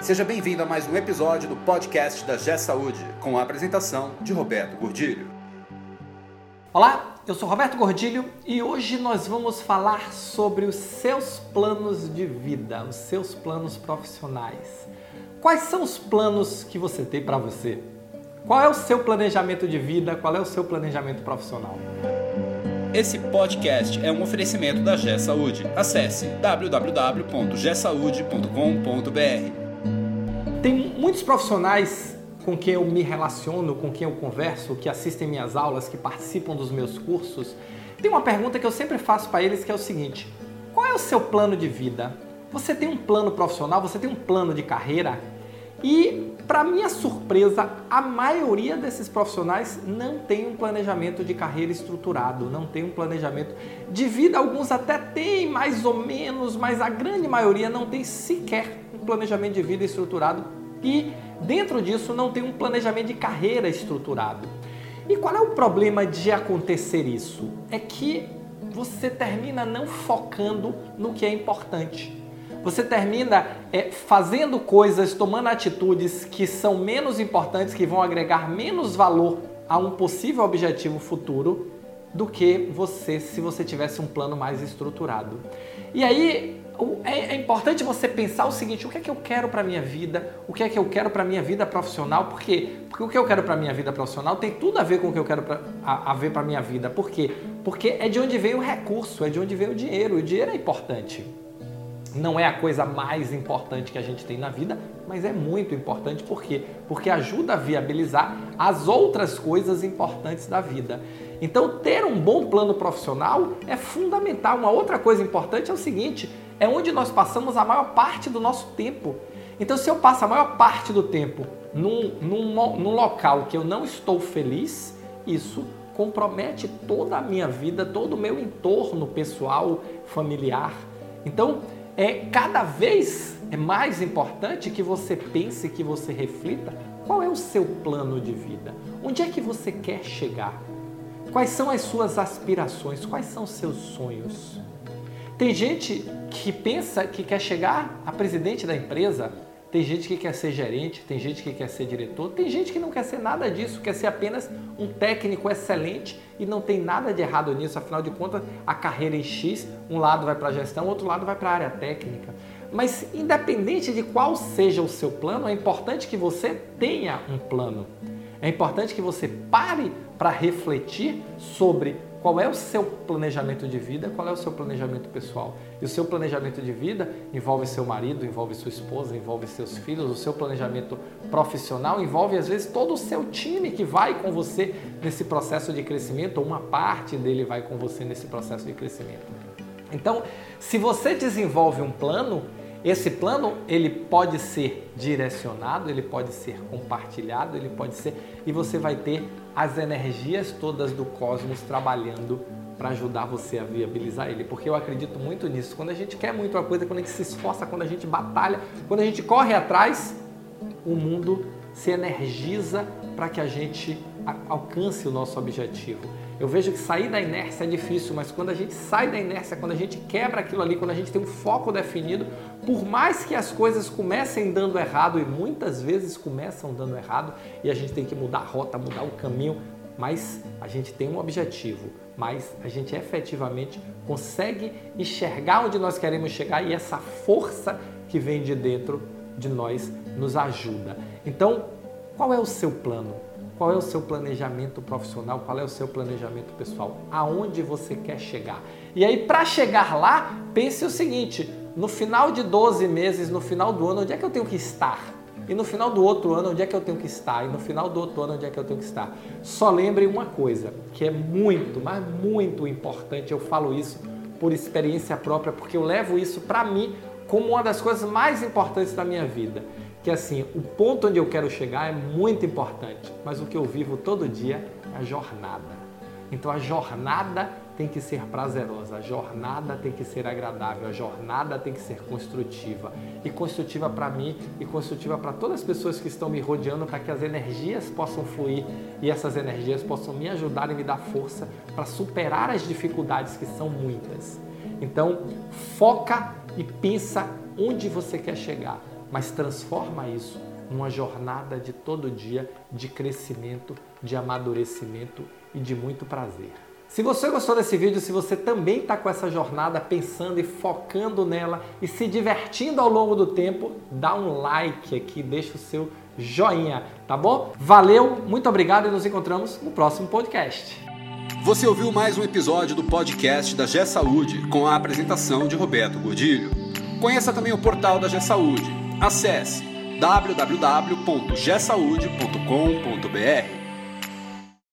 Seja bem-vindo a mais um episódio do podcast da G Saúde, com a apresentação de Roberto Gordilho. Olá, eu sou Roberto Gordilho e hoje nós vamos falar sobre os seus planos de vida, os seus planos profissionais. Quais são os planos que você tem para você? Qual é o seu planejamento de vida? Qual é o seu planejamento profissional? Esse podcast é um oferecimento da G Saúde. Acesse www.gsaude.com.br. Tem muitos profissionais com quem eu me relaciono, com quem eu converso, que assistem minhas aulas, que participam dos meus cursos. Tem uma pergunta que eu sempre faço para eles que é o seguinte: qual é o seu plano de vida? Você tem um plano profissional? Você tem um plano de carreira? E, para minha surpresa, a maioria desses profissionais não tem um planejamento de carreira estruturado, não tem um planejamento de vida. Alguns até têm mais ou menos, mas a grande maioria não tem sequer um planejamento de vida estruturado e, dentro disso, não tem um planejamento de carreira estruturado. E qual é o problema de acontecer isso? É que você termina não focando no que é importante. Você termina é, fazendo coisas, tomando atitudes que são menos importantes, que vão agregar menos valor a um possível objetivo futuro do que você se você tivesse um plano mais estruturado. E aí é, é importante você pensar o seguinte: o que é que eu quero para minha vida? O que é que eu quero para minha vida profissional? Por quê? Porque o que eu quero para minha vida profissional tem tudo a ver com o que eu quero pra, a, a ver para minha vida. Por quê? Porque é de onde vem o recurso, é de onde vem o dinheiro. O dinheiro é importante não é a coisa mais importante que a gente tem na vida, mas é muito importante por quê? Porque ajuda a viabilizar as outras coisas importantes da vida. Então, ter um bom plano profissional é fundamental. Uma outra coisa importante é o seguinte: é onde nós passamos a maior parte do nosso tempo. Então, se eu passo a maior parte do tempo num, num, num local que eu não estou feliz, isso compromete toda a minha vida, todo o meu entorno pessoal, familiar. Então, é cada vez é mais importante que você pense, que você reflita qual é o seu plano de vida, onde é que você quer chegar, quais são as suas aspirações, quais são os seus sonhos. Tem gente que pensa que quer chegar a presidente da empresa, tem gente que quer ser gerente, tem gente que quer ser diretor, tem gente que não quer ser nada disso, quer ser apenas um técnico excelente e não tem nada de errado nisso, afinal de contas, a carreira em X, um lado vai para a gestão, outro lado vai para a área técnica. Mas independente de qual seja o seu plano, é importante que você tenha um plano. É importante que você pare para refletir sobre qual é o seu planejamento de vida? Qual é o seu planejamento pessoal? E o seu planejamento de vida envolve seu marido, envolve sua esposa, envolve seus filhos. O seu planejamento profissional envolve, às vezes, todo o seu time que vai com você nesse processo de crescimento, ou uma parte dele vai com você nesse processo de crescimento. Então, se você desenvolve um plano, esse plano ele pode ser direcionado, ele pode ser compartilhado, ele pode ser e você vai ter as energias todas do cosmos trabalhando para ajudar você a viabilizar ele, porque eu acredito muito nisso. Quando a gente quer muito uma coisa, quando a gente se esforça, quando a gente batalha, quando a gente corre atrás, o mundo se energiza para que a gente alcance o nosso objetivo. Eu vejo que sair da inércia é difícil, mas quando a gente sai da inércia, quando a gente quebra aquilo ali, quando a gente tem um foco definido, por mais que as coisas comecem dando errado, e muitas vezes começam dando errado, e a gente tem que mudar a rota, mudar o caminho, mas a gente tem um objetivo, mas a gente efetivamente consegue enxergar onde nós queremos chegar e essa força que vem de dentro de nós nos ajuda. Então, qual é o seu plano? Qual é o seu planejamento profissional? Qual é o seu planejamento pessoal? Aonde você quer chegar? E aí, para chegar lá, pense o seguinte: no final de 12 meses, no final do ano, onde é que eu tenho que estar? E no final do outro ano, onde é que eu tenho que estar? E no final do outro ano, onde é que eu tenho que estar? Só lembre uma coisa, que é muito, mas muito importante, eu falo isso por experiência própria, porque eu levo isso para mim como uma das coisas mais importantes da minha vida que assim, o ponto onde eu quero chegar é muito importante, mas o que eu vivo todo dia é a jornada. Então a jornada tem que ser prazerosa, a jornada tem que ser agradável, a jornada tem que ser construtiva. E construtiva para mim e construtiva para todas as pessoas que estão me rodeando para que as energias possam fluir e essas energias possam me ajudar e me dar força para superar as dificuldades que são muitas. Então, foca e pensa onde você quer chegar mas transforma isso numa jornada de todo dia de crescimento, de amadurecimento e de muito prazer. Se você gostou desse vídeo, se você também está com essa jornada pensando e focando nela e se divertindo ao longo do tempo, dá um like aqui, deixa o seu joinha, tá bom? Valeu, muito obrigado e nos encontramos no próximo podcast. Você ouviu mais um episódio do podcast da G Saúde com a apresentação de Roberto Godilho. Conheça também o portal da G Saúde. Acesse www.gsaude.com.br